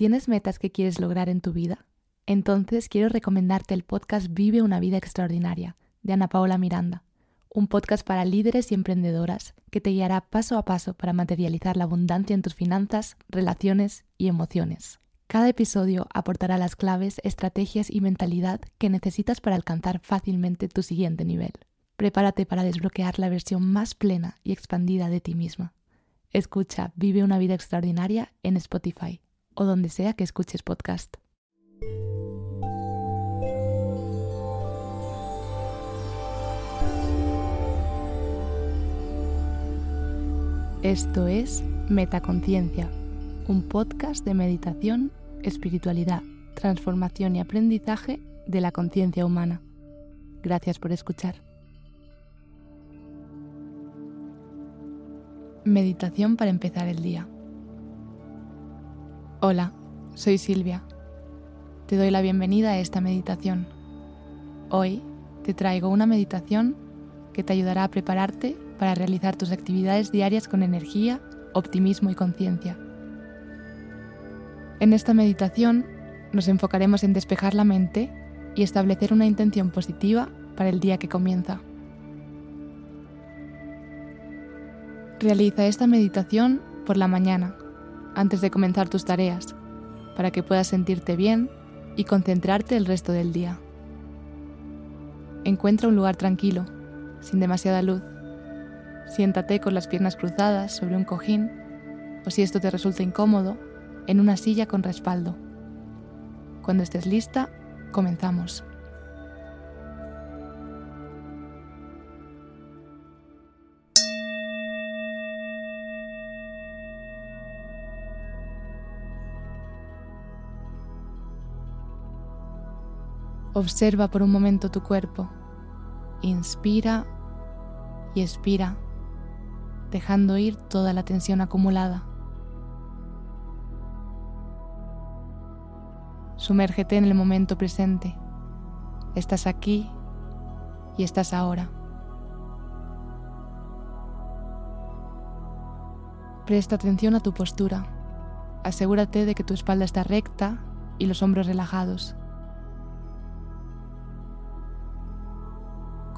¿Tienes metas que quieres lograr en tu vida? Entonces quiero recomendarte el podcast Vive una vida extraordinaria de Ana Paola Miranda, un podcast para líderes y emprendedoras que te guiará paso a paso para materializar la abundancia en tus finanzas, relaciones y emociones. Cada episodio aportará las claves, estrategias y mentalidad que necesitas para alcanzar fácilmente tu siguiente nivel. Prepárate para desbloquear la versión más plena y expandida de ti misma. Escucha Vive una vida extraordinaria en Spotify o donde sea que escuches podcast. Esto es Metaconciencia, un podcast de meditación, espiritualidad, transformación y aprendizaje de la conciencia humana. Gracias por escuchar. Meditación para empezar el día. Hola, soy Silvia. Te doy la bienvenida a esta meditación. Hoy te traigo una meditación que te ayudará a prepararte para realizar tus actividades diarias con energía, optimismo y conciencia. En esta meditación nos enfocaremos en despejar la mente y establecer una intención positiva para el día que comienza. Realiza esta meditación por la mañana antes de comenzar tus tareas, para que puedas sentirte bien y concentrarte el resto del día. Encuentra un lugar tranquilo, sin demasiada luz. Siéntate con las piernas cruzadas sobre un cojín o si esto te resulta incómodo, en una silla con respaldo. Cuando estés lista, comenzamos. Observa por un momento tu cuerpo. Inspira y expira, dejando ir toda la tensión acumulada. Sumérgete en el momento presente. Estás aquí y estás ahora. Presta atención a tu postura. Asegúrate de que tu espalda está recta y los hombros relajados.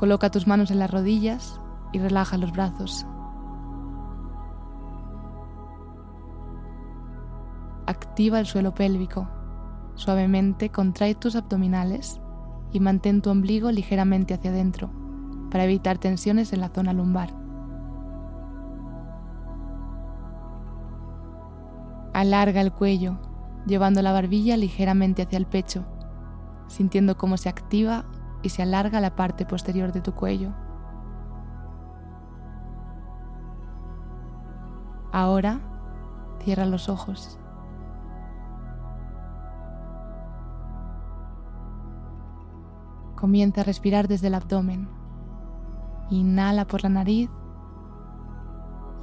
Coloca tus manos en las rodillas y relaja los brazos. Activa el suelo pélvico. Suavemente contrae tus abdominales y mantén tu ombligo ligeramente hacia adentro para evitar tensiones en la zona lumbar. Alarga el cuello, llevando la barbilla ligeramente hacia el pecho, sintiendo cómo se activa y se alarga la parte posterior de tu cuello. Ahora cierra los ojos. Comienza a respirar desde el abdomen. Inhala por la nariz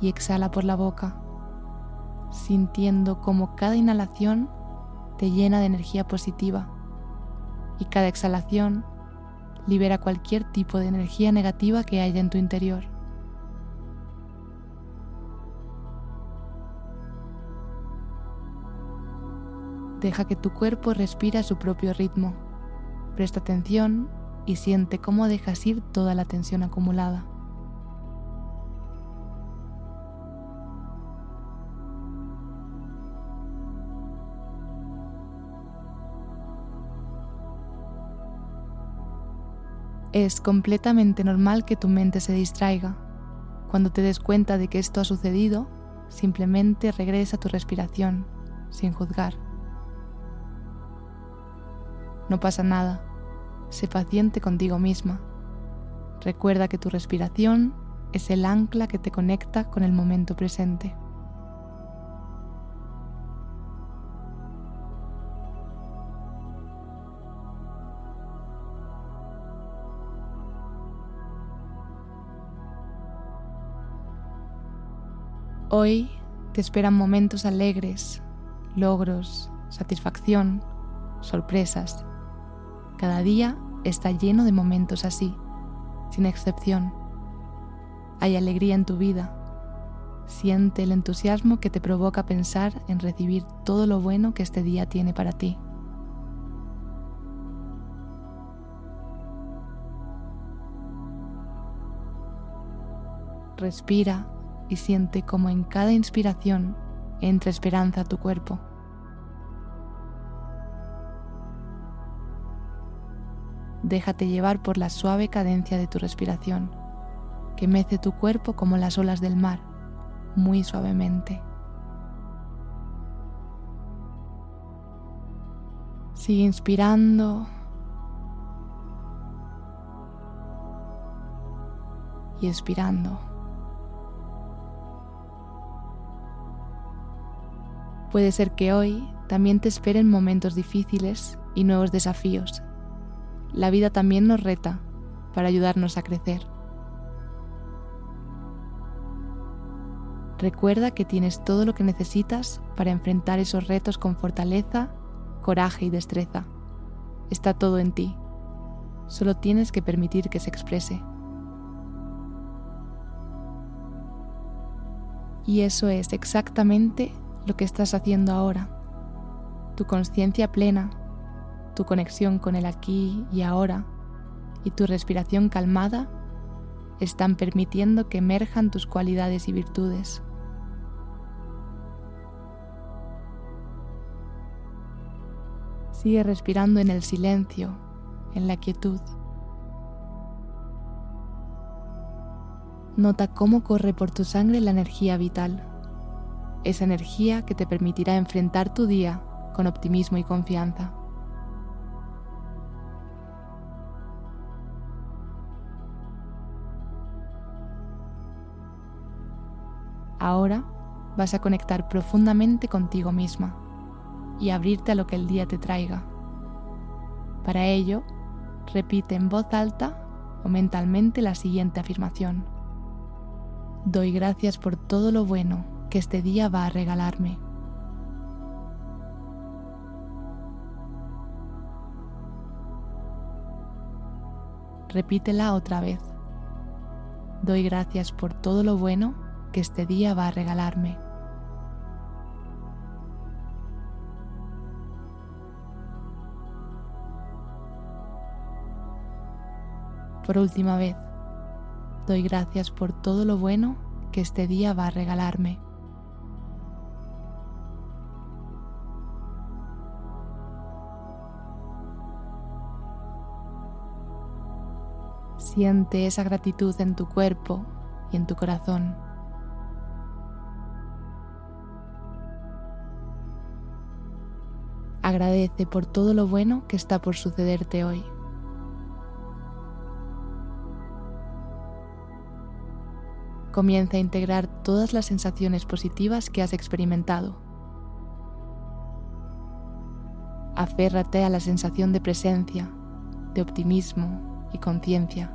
y exhala por la boca, sintiendo como cada inhalación te llena de energía positiva y cada exhalación libera cualquier tipo de energía negativa que haya en tu interior. Deja que tu cuerpo respire a su propio ritmo. Presta atención y siente cómo dejas ir toda la tensión acumulada. Es completamente normal que tu mente se distraiga. Cuando te des cuenta de que esto ha sucedido, simplemente regresa a tu respiración, sin juzgar. No pasa nada. Sé paciente contigo misma. Recuerda que tu respiración es el ancla que te conecta con el momento presente. Hoy te esperan momentos alegres, logros, satisfacción, sorpresas. Cada día está lleno de momentos así, sin excepción. Hay alegría en tu vida. Siente el entusiasmo que te provoca pensar en recibir todo lo bueno que este día tiene para ti. Respira y siente como en cada inspiración entra esperanza a tu cuerpo. Déjate llevar por la suave cadencia de tu respiración, que mece tu cuerpo como las olas del mar muy suavemente. Sigue inspirando y expirando. Puede ser que hoy también te esperen momentos difíciles y nuevos desafíos. La vida también nos reta para ayudarnos a crecer. Recuerda que tienes todo lo que necesitas para enfrentar esos retos con fortaleza, coraje y destreza. Está todo en ti. Solo tienes que permitir que se exprese. Y eso es exactamente lo que estás haciendo ahora. Tu conciencia plena, tu conexión con el aquí y ahora y tu respiración calmada están permitiendo que emerjan tus cualidades y virtudes. Sigue respirando en el silencio, en la quietud. Nota cómo corre por tu sangre la energía vital, esa energía que te permitirá enfrentar tu día con optimismo y confianza. Ahora vas a conectar profundamente contigo misma y abrirte a lo que el día te traiga. Para ello, repite en voz alta o mentalmente la siguiente afirmación. Doy gracias por todo lo bueno que este día va a regalarme. Repítela otra vez. Doy gracias por todo lo bueno que este día va a regalarme. por última vez, doy gracias por todo lo bueno que este día va a regalarme. Siente esa gratitud en tu cuerpo y en tu corazón. Agradece por todo lo bueno que está por sucederte hoy. Comienza a integrar todas las sensaciones positivas que has experimentado. Aférrate a la sensación de presencia, de optimismo y conciencia.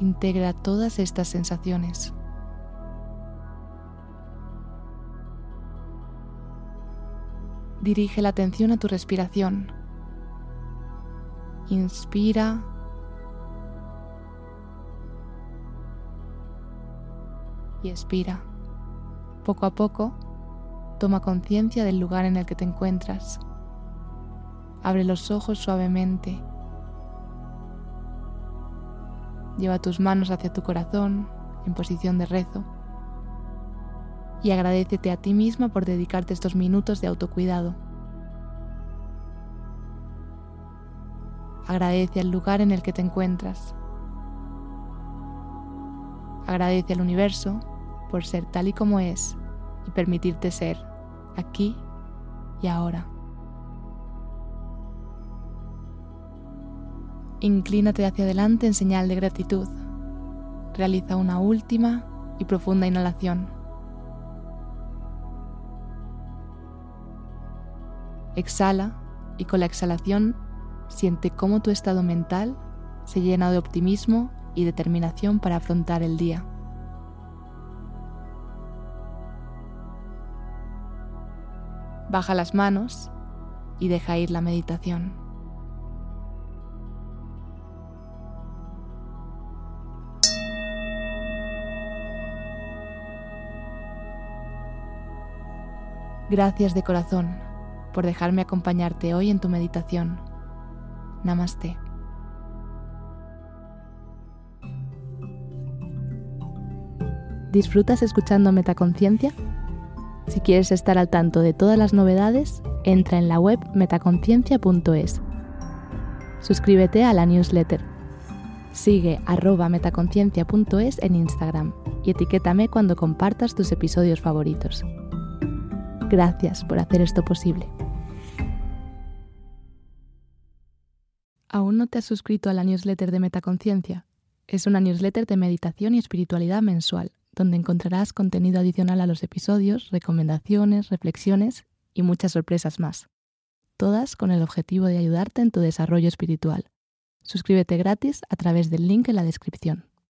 Integra todas estas sensaciones. Dirige la atención a tu respiración. Inspira y expira. Poco a poco, toma conciencia del lugar en el que te encuentras. Abre los ojos suavemente. Lleva tus manos hacia tu corazón en posición de rezo y agradecete a ti misma por dedicarte estos minutos de autocuidado. Agradece al lugar en el que te encuentras. Agradece al universo por ser tal y como es y permitirte ser aquí y ahora. Inclínate hacia adelante en señal de gratitud. Realiza una última y profunda inhalación. Exhala y con la exhalación siente cómo tu estado mental se llena de optimismo y determinación para afrontar el día. Baja las manos y deja ir la meditación. Gracias de corazón por dejarme acompañarte hoy en tu meditación. Namaste. ¿Disfrutas escuchando Metaconciencia? Si quieres estar al tanto de todas las novedades, entra en la web metaconciencia.es. Suscríbete a la newsletter. Sigue arroba metaconciencia.es en Instagram y etiquétame cuando compartas tus episodios favoritos. Gracias por hacer esto posible. ¿Aún no te has suscrito a la newsletter de Metaconciencia? Es una newsletter de meditación y espiritualidad mensual donde encontrarás contenido adicional a los episodios, recomendaciones, reflexiones y muchas sorpresas más. Todas con el objetivo de ayudarte en tu desarrollo espiritual. Suscríbete gratis a través del link en la descripción.